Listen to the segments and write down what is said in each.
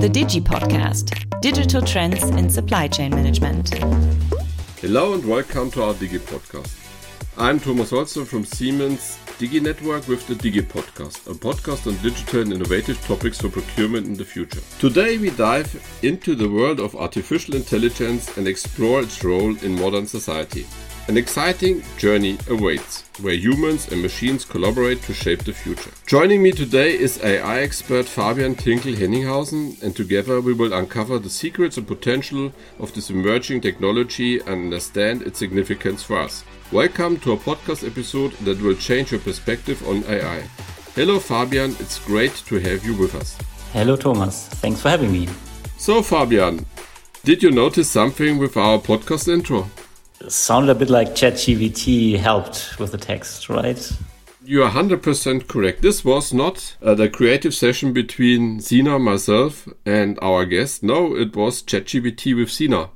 The Digi Podcast Digital Trends in Supply Chain Management. Hello and welcome to our Digi Podcast. I'm Thomas Holzner from Siemens Digi Network with the Digi Podcast, a podcast on digital and innovative topics for procurement in the future. Today we dive into the world of artificial intelligence and explore its role in modern society. An exciting journey awaits, where humans and machines collaborate to shape the future. Joining me today is AI expert Fabian Tinkl-Hennighausen, and together we will uncover the secrets and potential of this emerging technology and understand its significance for us. Welcome to a podcast episode that will change your perspective on AI. Hello, Fabian, it's great to have you with us. Hello, Thomas. Thanks for having me. So, Fabian, did you notice something with our podcast intro? Sounded a bit like ChatGPT helped with the text, right? You are 100% correct. This was not uh, the creative session between Sina, myself, and our guest. No, it was ChatGPT with Sina.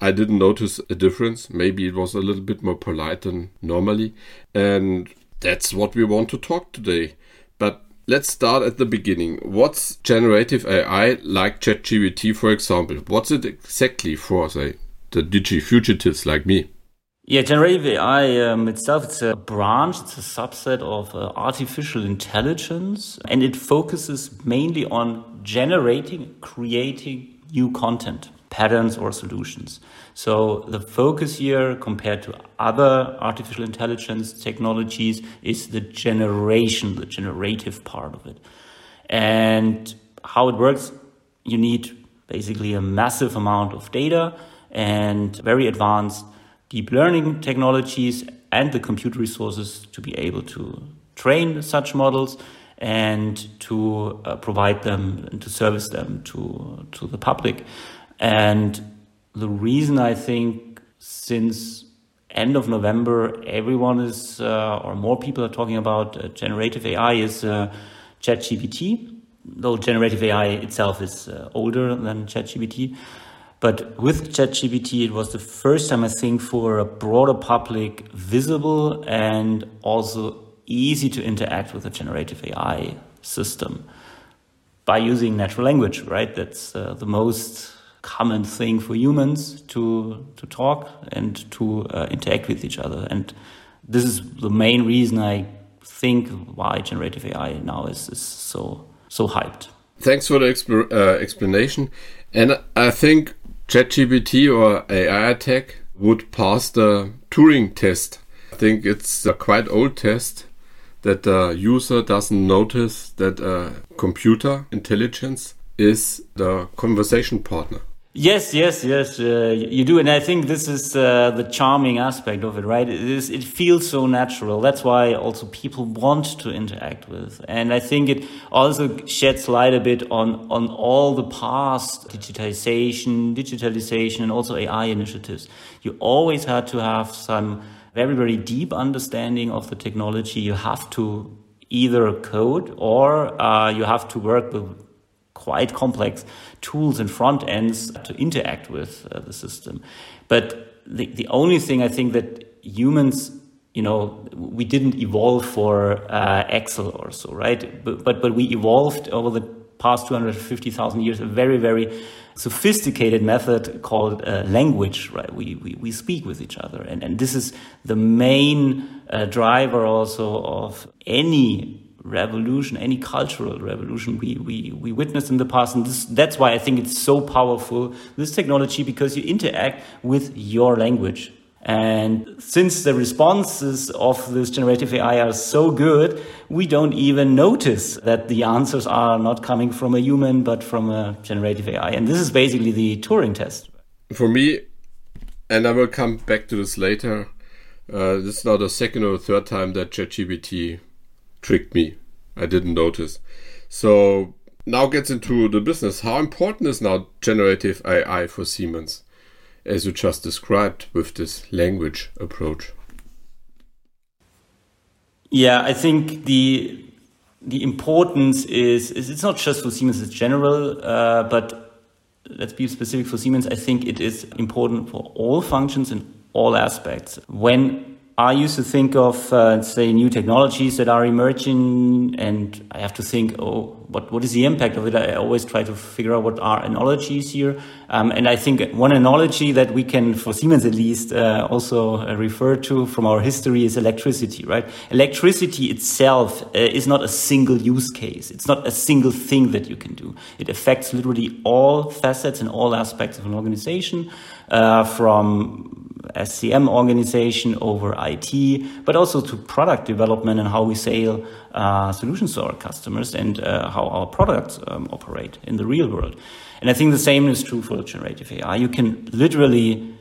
I didn't notice a difference. Maybe it was a little bit more polite than normally. And that's what we want to talk today. But let's start at the beginning. What's generative AI like ChatGPT, for example? What's it exactly for, say? The digi fugitives like me? Yeah, generative AI um, itself, it's a branch, it's a subset of uh, artificial intelligence, and it focuses mainly on generating, creating new content, patterns, or solutions. So the focus here, compared to other artificial intelligence technologies, is the generation, the generative part of it. And how it works, you need basically a massive amount of data and very advanced deep learning technologies and the compute resources to be able to train such models and to uh, provide them and to service them to to the public. And the reason i think since end of november everyone is uh, or more people are talking about uh, generative ai is uh, chatgpt though generative ai itself is uh, older than chatgpt but with ChatGPT, it was the first time, I think, for a broader public visible and also easy to interact with a generative AI system by using natural language, right? That's uh, the most common thing for humans to, to talk and to uh, interact with each other. And this is the main reason I think why generative AI now is, is so, so hyped. Thanks for the uh, explanation. And I think ChatGPT or AI attack would pass the Turing test. I think it's a quite old test that the user doesn't notice that a computer intelligence is the conversation partner. Yes, yes, yes, uh, you do, and I think this is uh, the charming aspect of it, right? It is, it feels so natural. That's why also people want to interact with, and I think it also sheds light a bit on on all the past digitization, digitalization, and also AI initiatives. You always had to have some very very deep understanding of the technology. You have to either code or uh, you have to work with quite complex tools and front ends to interact with uh, the system. But the, the only thing I think that humans, you know, we didn't evolve for uh, Excel or so, right? But, but, but we evolved over the past 250,000 years a very, very sophisticated method called uh, language, right? We, we, we speak with each other. And, and this is the main uh, driver also of any revolution, any cultural revolution we, we, we witnessed in the past. And this, that's why I think it's so powerful, this technology, because you interact with your language. And since the responses of this generative AI are so good, we don't even notice that the answers are not coming from a human, but from a generative AI. And this is basically the Turing test. For me, and I will come back to this later, uh, this is now the second or third time that ChatGPT tricked me. I didn't notice. So now gets into the business. How important is now generative AI for Siemens, as you just described with this language approach? Yeah, I think the the importance is, is it's not just for Siemens in general, uh, but let's be specific for Siemens. I think it is important for all functions in all aspects. When I used to think of, uh, say, new technologies that are emerging, and I have to think, oh, what, what is the impact of it? I always try to figure out what are analogies here. Um, and I think one analogy that we can, for Siemens at least, uh, also uh, refer to from our history is electricity, right? Electricity itself uh, is not a single use case. It's not a single thing that you can do. It affects literally all facets and all aspects of an organization, uh, from SCM organization over IT, but also to product development and how we sell uh, solutions to our customers and uh, how our products um, operate in the real world. And I think the same is true for generative AI. You can literally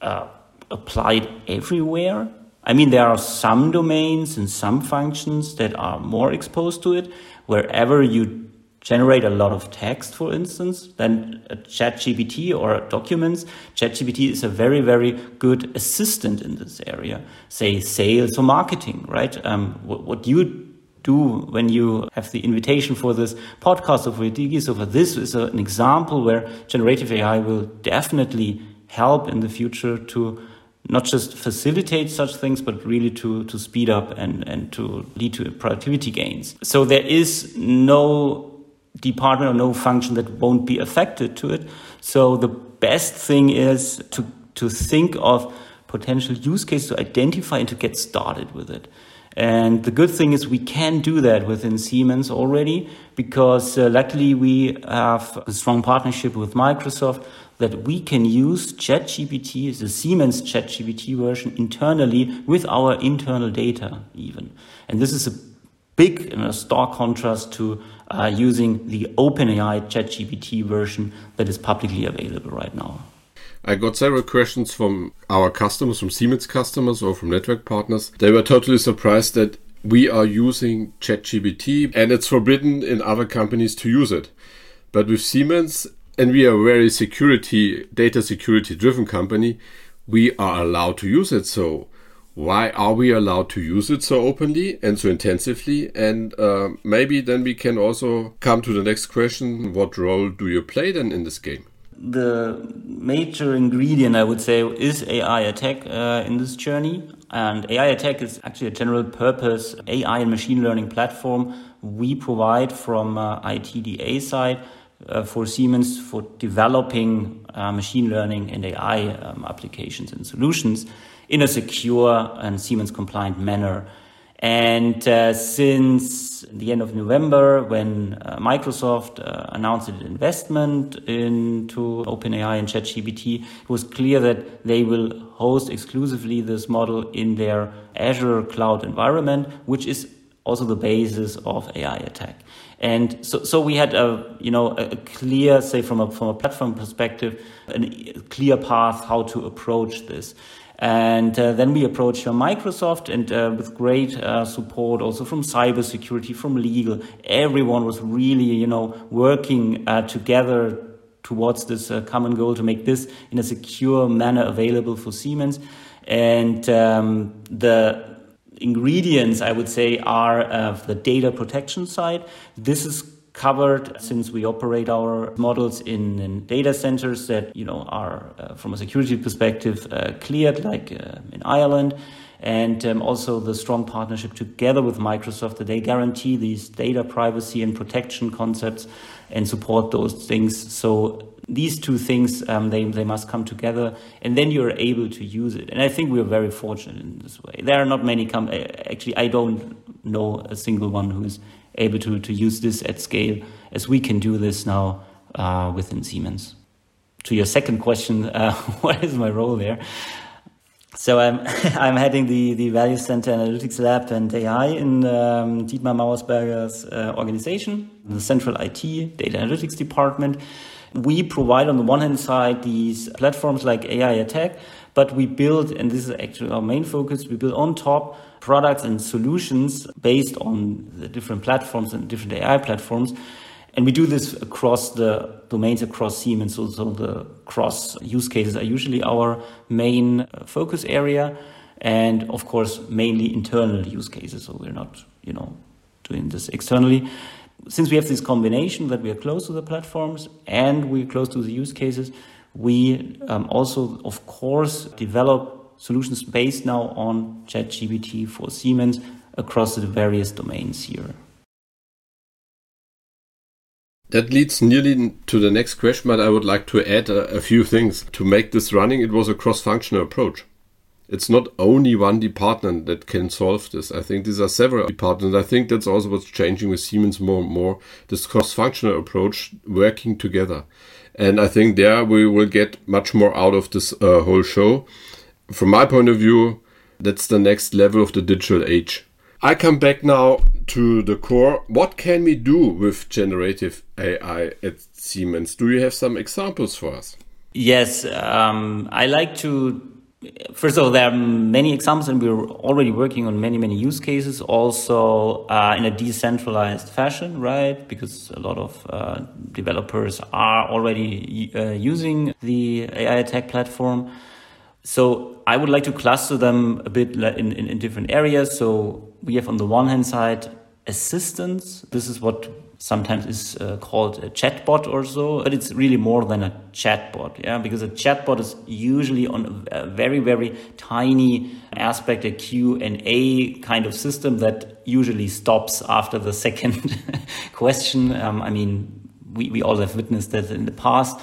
uh, apply it everywhere. I mean, there are some domains and some functions that are more exposed to it. Wherever you generate a lot of text, for instance, then ChatGPT or documents. ChatGPT is a very, very good assistant in this area, say sales or marketing, right? Um, what, what you do when you have the invitation for this podcast of Digi. So for this is a, an example where generative AI will definitely help in the future to not just facilitate such things, but really to, to speed up and, and to lead to productivity gains. So there is no department or no function that won't be affected to it. So the best thing is to, to think of potential use cases to identify and to get started with it. And the good thing is we can do that within Siemens already because uh, luckily we have a strong partnership with Microsoft that we can use ChatGPT, the Siemens ChatGPT version internally with our internal data even. And this is a big in a stark contrast to uh, using the OpenAI ChatGPT version that is publicly available right now. I got several questions from our customers, from Siemens customers or from network partners. They were totally surprised that we are using ChatGPT and it's forbidden in other companies to use it. But with Siemens, and we are a very security, data security driven company, we are allowed to use it. So why are we allowed to use it so openly and so intensively? And uh, maybe then we can also come to the next question what role do you play then in this game? The major ingredient, I would say, is AI attack uh, in this journey. And AI attack is actually a general purpose AI and machine learning platform we provide from uh, ITDA side uh, for Siemens for developing uh, machine learning and AI um, applications and solutions in a secure and Siemens compliant manner. And uh, since the end of November, when uh, Microsoft uh, announced its investment into OpenAI and ChatGPT, it was clear that they will host exclusively this model in their Azure cloud environment, which is also the basis of AI attack. And so, so we had a, you know, a clear, say from a, from a platform perspective, a clear path how to approach this. And uh, then we approached uh, Microsoft and uh, with great uh, support also from cybersecurity, from legal, everyone was really, you know, working uh, together towards this uh, common goal to make this in a secure manner available for Siemens. And um, the ingredients, I would say, are the data protection side. This is covered since we operate our models in, in data centers that you know are uh, from a security perspective uh, cleared like uh, in Ireland. And um, also the strong partnership together with Microsoft that they guarantee these data privacy and protection concepts and support those things. So these two things um, they, they must come together and then you're able to use it. And i think we're very fortunate in this way. There are not many com- actually i don't know a single one who's able to, to use this at scale as we can do this now uh, within Siemens. To your second question, uh, what is my role there? So I'm I'm heading the the Value Center Analytics Lab and AI in um, Dietmar Mauersberger's uh, organization, the central IT data analytics department. We provide on the one hand side these platforms like AI Attack, but we build, and this is actually our main focus, we build on top products and solutions based on the different platforms and different AI platforms. And we do this across the domains across Siemens. So, so the cross use cases are usually our main uh, focus area. And of course, mainly internal use cases. So we're not, you know, doing this externally. Since we have this combination that we are close to the platforms and we're close to the use cases, we um, also, of course, develop solutions based now on ChatGPT for Siemens across the various domains here. That leads nearly to the next question, but I would like to add a, a few things. To make this running, it was a cross functional approach. It's not only one department that can solve this. I think these are several departments. I think that's also what's changing with Siemens more and more this cross functional approach working together. And I think there we will get much more out of this uh, whole show. From my point of view, that's the next level of the digital age. I come back now to the core. What can we do with generative AI at Siemens? Do you have some examples for us? Yes, um, I like to. First of all, there are many examples, and we're already working on many, many use cases. Also, uh, in a decentralized fashion, right? Because a lot of uh, developers are already uh, using the AI attack platform. So I would like to cluster them a bit in, in, in different areas. So we have on the one hand side assistance. This is what sometimes is uh, called a chatbot or so, but it's really more than a chatbot, yeah, because a chatbot is usually on a very very tiny aspect, a Q and A kind of system that usually stops after the second question. Um, I mean, we we all have witnessed that in the past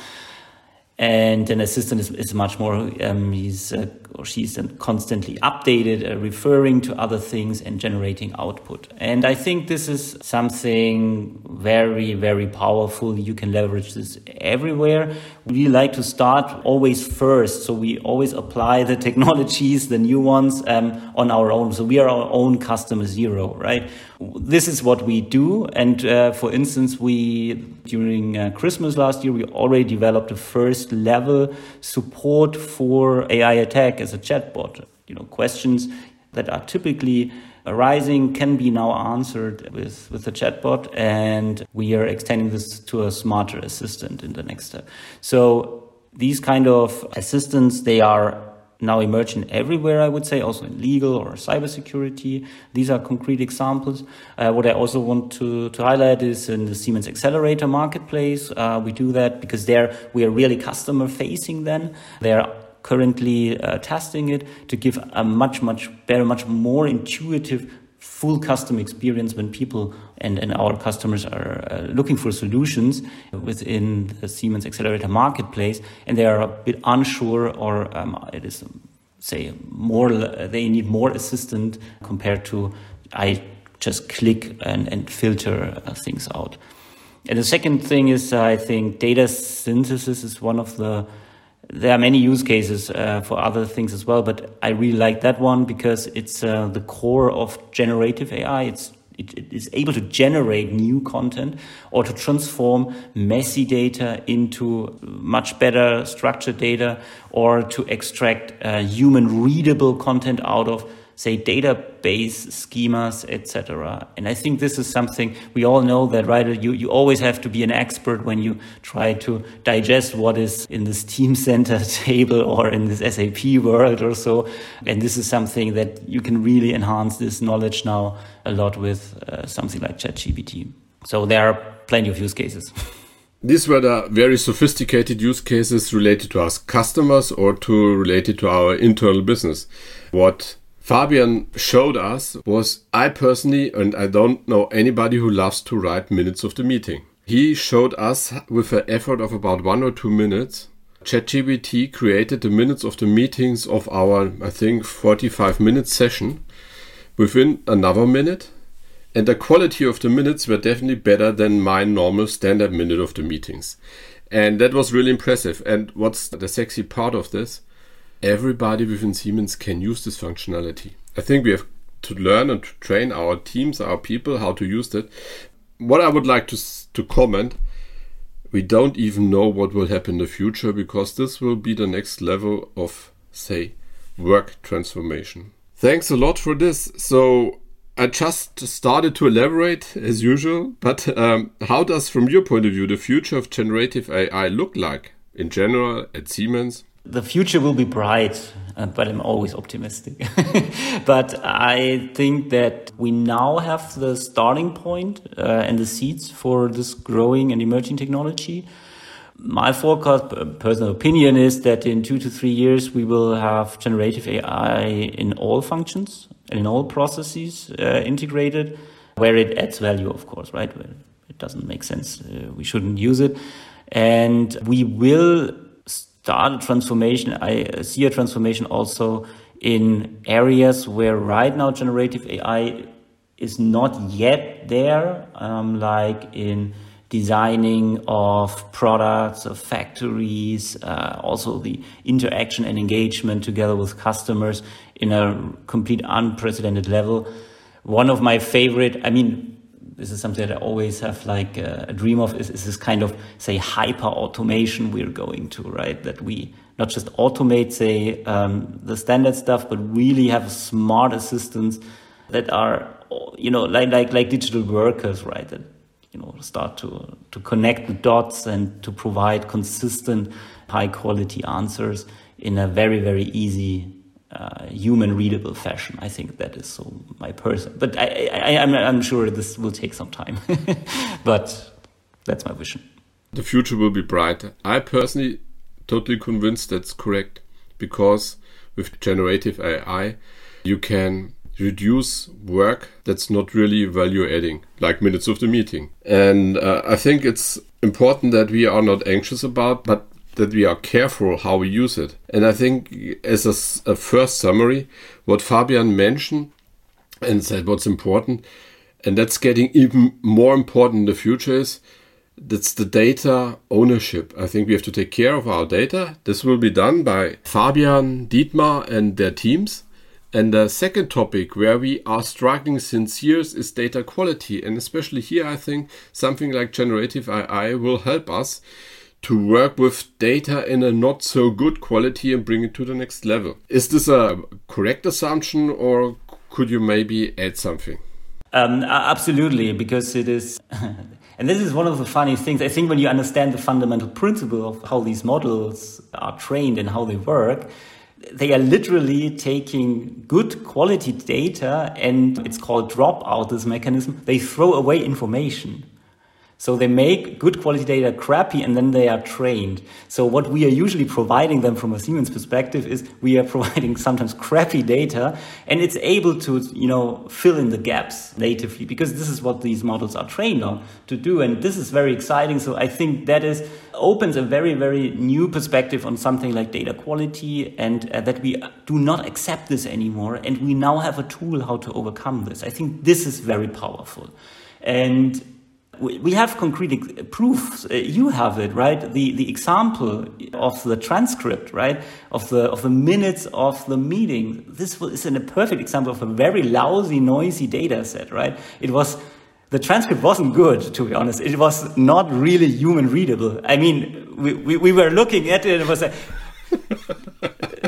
and an assistant is, is much more um, he's uh, or she's constantly updated uh, referring to other things and generating output. And i think this is something very very powerful. You can leverage this everywhere. We like to start always first so we always apply the technologies the new ones um, on our own. So we are our own customer zero right? This is what we do. And uh, for instance we during uh, christmas last year we already developed the first level support for AI attack as a chatbot. You know, questions that are typically arising can be now answered with, with the chatbot, and we are extending this to a smarter assistant in the next step. So these kind of assistants, they are now emerging everywhere, I would say, also in legal or cybersecurity. These are concrete examples. Uh, what I also want to, to highlight is in the Siemens Accelerator marketplace. Uh, we do that because there we are really customer facing then. They're currently uh, testing it to give a much, much better, much more intuitive full custom experience when people and, and our customers are uh, looking for solutions within the Siemens Accelerator marketplace and they are a bit unsure or um, it is say more they need more assistance compared to I just click and, and filter uh, things out. And the second thing is uh, I think data synthesis is one of the there are many use cases uh, for other things as well, but I really like that one because it's uh, the core of generative AI. It's it, it is able to generate new content or to transform messy data into much better structured data or to extract uh, human readable content out of say database schemas etc and i think this is something we all know that right you, you always have to be an expert when you try to digest what is in this Teamcenter table or in this sap world or so. And this is something that you can really enhance this knowledge now a lot with uh, something like chatgpt. So there are plenty of use cases. These were the very sophisticated use cases related to our customers or to related to our internal business. What Fabian showed us was I personally, and I don't know anybody who loves to write minutes of the meeting. He showed us with an effort of about one or two minutes. ChatGPT created the minutes of the meetings of our, I think, 45 minute session within another minute. And the quality of the minutes were definitely better than my normal standard minute of the meetings. And that was really impressive. And what's the sexy part of this? Everybody within Siemens can use this functionality. I think we have to learn and to train our teams, our people, how to use that. What I would like to to comment, we don't even know what will happen in the future because this will be the next level of, say, work transformation. Thanks a lot for this. So I just started to elaborate as usual, but um, how does, from your point of view, the future of generative AI look like in general at Siemens? The future will be bright, uh, but I'm always optimistic. but I think that we now have the starting point uh, and the seeds for this growing and emerging technology. My forecast, personal opinion, is that in two to three years we will have generative AI in all functions and in all processes uh, integrated, where it adds value, of course, right? Where it doesn't make sense, uh, we shouldn't use it, and we will start a transformation. I see a transformation also in areas where right now generative AI is not yet there, um, like in designing of products, of factories, uh, also the interaction and engagement together with customers in a complete unprecedented level. One of my favorite, I mean, this is something that I always have like a, a dream of is, is this kind of say hyper automation we're going to, right? That we not just automate, say, um, the standard stuff, but really have smart assistants that are, you know, like, like, like digital workers, right? That, you know, start to, to connect the dots and to provide consistent, high quality answers in a very, very easy, uh, human readable fashion. I think that is so my person, but I, I, I'm, I'm sure this will take some time, but that's my vision. The future will be brighter. I personally totally convinced that's correct because with generative AI, you can reduce work that's not really value adding, like minutes of the meeting. And uh, I think it's important that we are not anxious about, but that we are careful how we use it. And I think, as a, a first summary, what Fabian mentioned and said what's important, and that's getting even more important in the future is that's the data ownership. I think we have to take care of our data. This will be done by Fabian, Dietmar, and their teams. And the second topic where we are struggling since years is data quality. And especially here, I think something like generative AI will help us to work with data in a not so good quality and bring it to the next level. Is this a correct assumption or could you maybe add something? Um, absolutely, because it is. and this is one of the funny things. I think when you understand the fundamental principle of how these models are trained and how they work, they are literally taking good quality data and it's called dropout, this mechanism. They throw away information. So they make good quality data crappy and then they are trained. So what we are usually providing them from a Siemens perspective is we are providing sometimes crappy data and it's able to, you know, fill in the gaps natively because this is what these models are trained on to do. And this is very exciting. So I think that is opens a very, very new perspective on something like data quality and uh, that we do not accept this anymore. And we now have a tool how to overcome this. I think this is very powerful. And we have concrete proofs. Uh, you have it, right? The the example of the transcript, right, of the of the minutes of the meeting. This is a perfect example of a very lousy, noisy data set, right? It was the transcript wasn't good, to be honest. It was not really human readable. I mean, we, we, we were looking at it and it was like,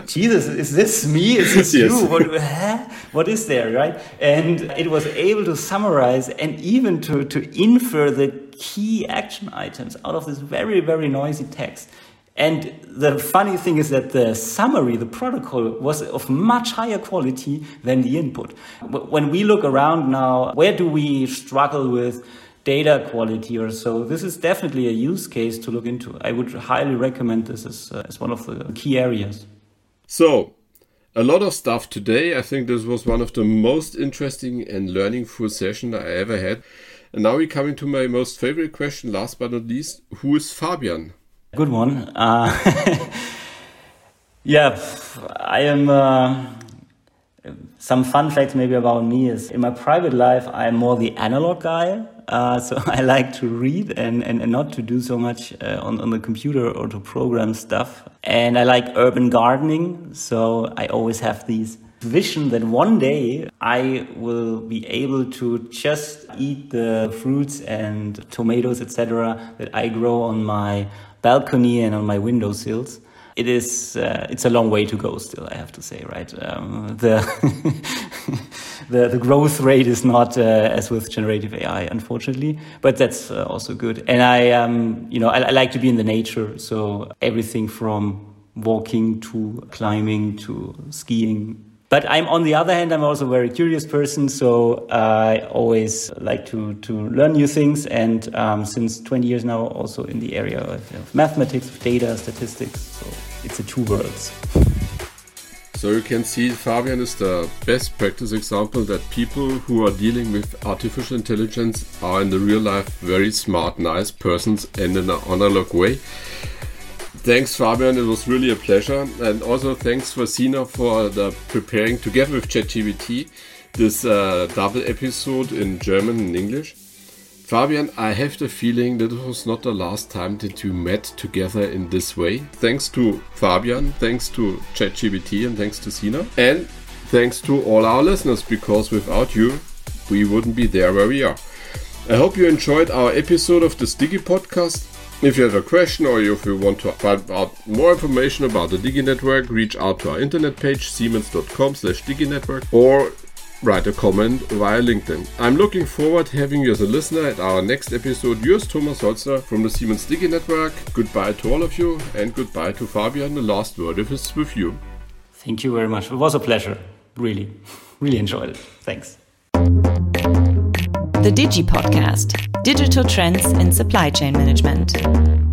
Jesus, is this me? Is this yes. you? What, huh? what is there, right? And it was able to summarize and even to, to infer the key action items out of this very, very noisy text. And the funny thing is that the summary, the protocol, was of much higher quality than the input. When we look around now, where do we struggle with data quality or so? This is definitely a use case to look into. I would highly recommend this as, uh, as one of the key areas. So, a lot of stuff today. I think this was one of the most interesting and learning full session I ever had. And now we're coming to my most favorite question, last but not least, who is Fabian? Good one. Uh, yeah, I am. Uh, some fun facts maybe about me is in my private life, I'm more the analog guy. Uh, so I like to read and, and, and not to do so much uh, on, on the computer or to program stuff. And I like urban gardening. So I always have these vision that one day I will be able to just eat the fruits and tomatoes, etc., that I grow on my balcony and on my windowsills it is uh, it's a long way to go still. I have to say, right? Um, the, the the growth rate is not uh, as with generative AI, unfortunately, but that's uh, also good. And I um, you know I, I, like to be in the nature, so everything from walking to climbing to skiing but I'm on the other hand, I'm also a very curious person, so I always like to to learn new things. And um, since 20 years now, also in the area of, of mathematics, of data, statistics. So it's a two worlds. So you can see Fabian is the best practice example that people who are dealing with artificial intelligence are in the real life very smart, nice persons and in an analog way. Thanks, Fabian. It was really a pleasure. And also thanks for Sina for the preparing together with ChatGPT this uh, double episode in German and English. Fabian, I have the feeling that it was not the last time that we met together in this way. Thanks to Fabian, thanks to ChatGPT, and thanks to Sina. And thanks to all our listeners, because without you, we wouldn't be there where we are. I hope you enjoyed our episode of the Digi podcast. If you have a question or if you want to find out more information about the Digi Network, reach out to our internet page siemens.com slash diginetwork or write a comment via LinkedIn. I'm looking forward to having you as a listener at our next episode. Yours Thomas Holzner from the Siemens Digi Network. Goodbye to all of you and goodbye to Fabian. The last word is with you. Thank you very much. It was a pleasure. Really, really enjoyed it. Thanks. The Digi Podcast Digital Trends in Supply Chain Management.